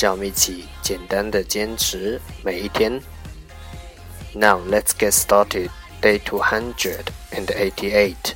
让我们一起简单的坚持每一天。Now let's get started. Day two hundred and eighty-eight.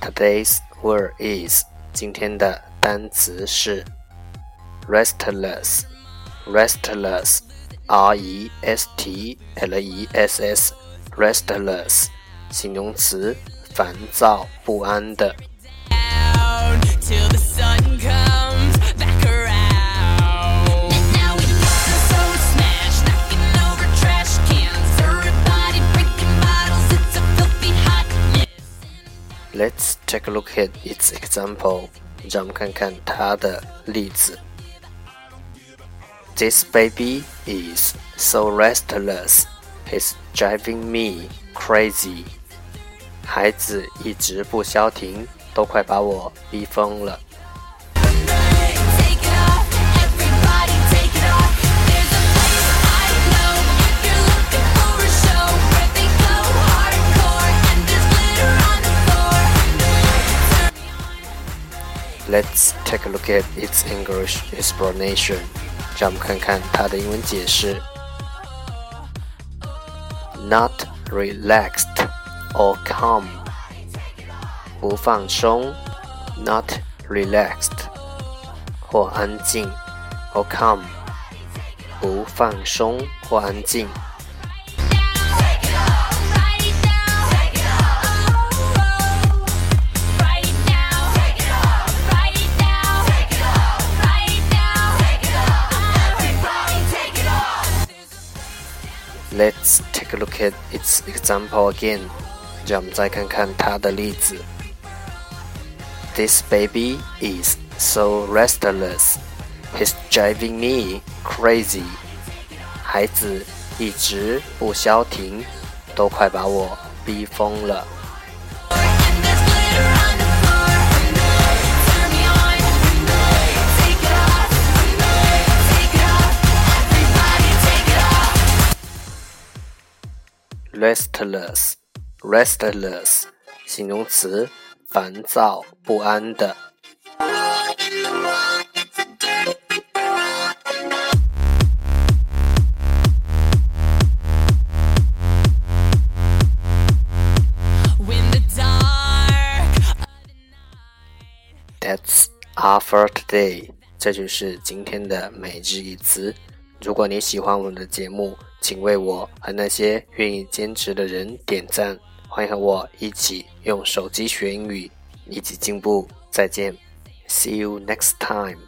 Today's word is 今天的单词是 restless. Restless. R E S T L E S S. Restless. 形容词，烦躁不安的。 Let's take a look at its example. 让我们看看它的例子。This baby is so restless. He's driving me crazy. 孩子一直不消停，都快把我逼疯了。 Let's take a look at its English explanation. 让我们看看它的英文解释。Not relaxed or calm，不放松；not relaxed 或安静；or calm，不放松或安静。 Let's take a look at its example again. 让我们再看看它的例子。This baby is so restless. He's driving me crazy. 孩子一直不消停，都快把我逼疯了。 restless, restless，形容词，烦躁不安的。That's all for today，这就是今天的每日一词。如果你喜欢我们的节目， 请为我和那些愿意坚持的人点赞。欢迎和我一起用手机学英语，一起进步。再见，See you next time。